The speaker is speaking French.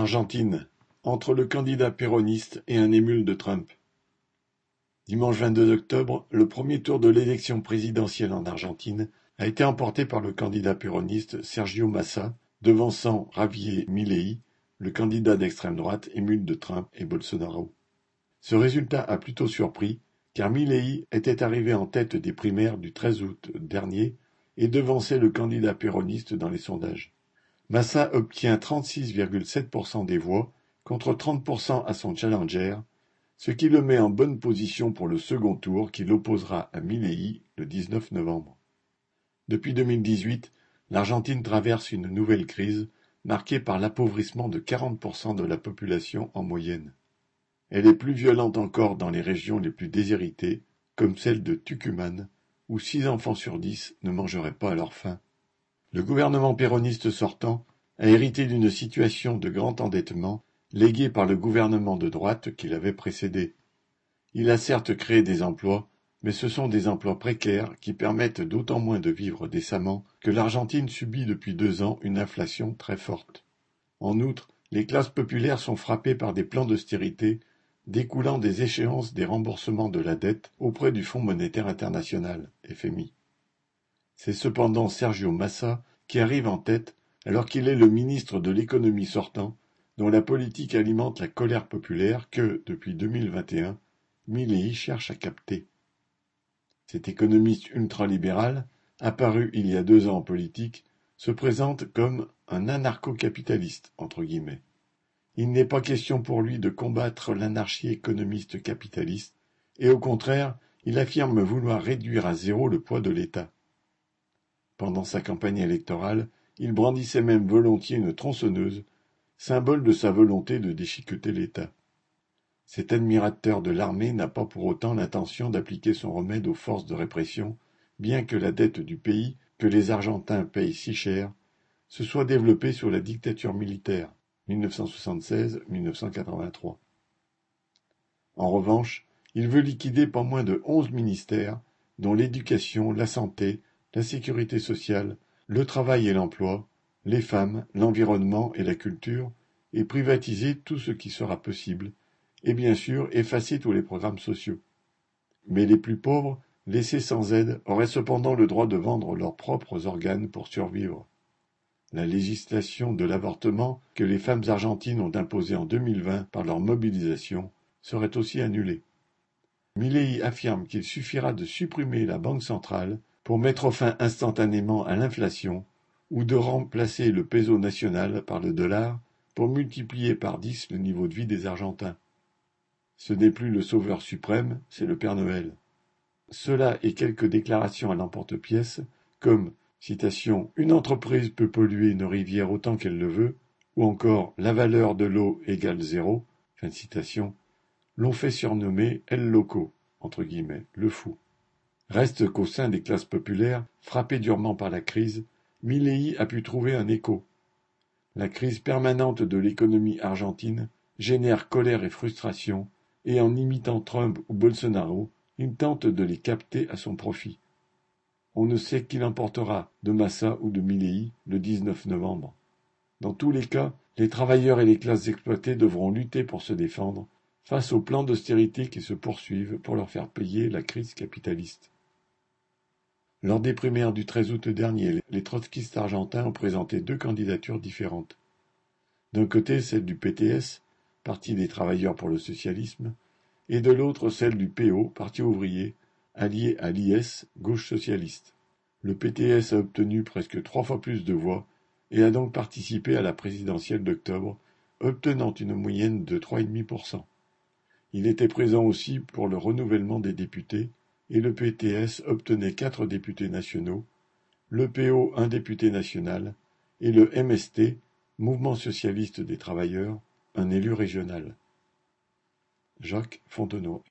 Argentine, entre le candidat péroniste et un émule de Trump. Dimanche 22 octobre, le premier tour de l'élection présidentielle en Argentine a été emporté par le candidat péroniste Sergio Massa, devançant Javier Milei, le candidat d'extrême droite émule de Trump et Bolsonaro. Ce résultat a plutôt surpris, car Milei était arrivé en tête des primaires du 13 août dernier et devançait le candidat péroniste dans les sondages. Massa obtient 36,7% des voix contre 30% à son challenger, ce qui le met en bonne position pour le second tour qui l'opposera à Milei le 19 novembre. Depuis 2018, l'Argentine traverse une nouvelle crise marquée par l'appauvrissement de 40% de la population en moyenne. Elle est plus violente encore dans les régions les plus déshéritées, comme celle de Tucumán, où six enfants sur dix ne mangeraient pas à leur faim. Le gouvernement péroniste sortant a hérité d'une situation de grand endettement léguée par le gouvernement de droite qui l'avait précédé. Il a certes créé des emplois, mais ce sont des emplois précaires qui permettent d'autant moins de vivre décemment que l'Argentine subit depuis deux ans une inflation très forte. En outre, les classes populaires sont frappées par des plans d'austérité découlant des échéances des remboursements de la dette auprès du Fonds monétaire international, FMI. C'est cependant Sergio Massa qui arrive en tête alors qu'il est le ministre de l'économie sortant, dont la politique alimente la colère populaire que, depuis 2021, Milley cherche à capter. Cet économiste ultralibéral, apparu il y a deux ans en politique, se présente comme un anarcho-capitaliste, entre guillemets. Il n'est pas question pour lui de combattre l'anarchie économiste capitaliste, et au contraire, il affirme vouloir réduire à zéro le poids de l'État. Pendant sa campagne électorale, il brandissait même volontiers une tronçonneuse, symbole de sa volonté de déchiqueter l'État. Cet admirateur de l'armée n'a pas pour autant l'intention d'appliquer son remède aux forces de répression, bien que la dette du pays, que les Argentins payent si cher, se soit développée sous la dictature militaire. 1976-1983. En revanche, il veut liquider pas moins de onze ministères, dont l'éducation, la santé, la sécurité sociale, le travail et l'emploi, les femmes, l'environnement et la culture, et privatiser tout ce qui sera possible, et bien sûr effacer tous les programmes sociaux. Mais les plus pauvres, laissés sans aide, auraient cependant le droit de vendre leurs propres organes pour survivre. La législation de l'avortement que les femmes argentines ont imposée en 2020 par leur mobilisation serait aussi annulée. Milley affirme qu'il suffira de supprimer la Banque centrale pour mettre fin instantanément à l'inflation ou de remplacer le peso national par le dollar pour multiplier par dix le niveau de vie des Argentins. Ce n'est plus le sauveur suprême, c'est le Père Noël. Cela et quelques déclarations à l'emporte-pièce, comme Citation Une entreprise peut polluer une rivière autant qu'elle le veut, ou encore La valeur de l'eau égale zéro, fin de citation, l'ont fait surnommer El Loco, entre guillemets, le fou. Reste qu'au sein des classes populaires, frappées durement par la crise, Milley a pu trouver un écho. La crise permanente de l'économie argentine génère colère et frustration, et en imitant Trump ou Bolsonaro, il tente de les capter à son profit. On ne sait qui l'emportera, de Massa ou de Milley, le 19 novembre. Dans tous les cas, les travailleurs et les classes exploitées devront lutter pour se défendre face aux plans d'austérité qui se poursuivent pour leur faire payer la crise capitaliste. Lors des primaires du 13 août dernier, les trotskistes argentins ont présenté deux candidatures différentes. D'un côté, celle du PTS, Parti des travailleurs pour le socialisme, et de l'autre celle du PO, Parti ouvrier, allié à l'IS, gauche socialiste. Le PTS a obtenu presque trois fois plus de voix et a donc participé à la présidentielle d'octobre, obtenant une moyenne de 3,5%. Il était présent aussi pour le renouvellement des députés et le PTS obtenait quatre députés nationaux, le PO un député national et le MST, Mouvement socialiste des travailleurs, un élu régional. Jacques Fontenot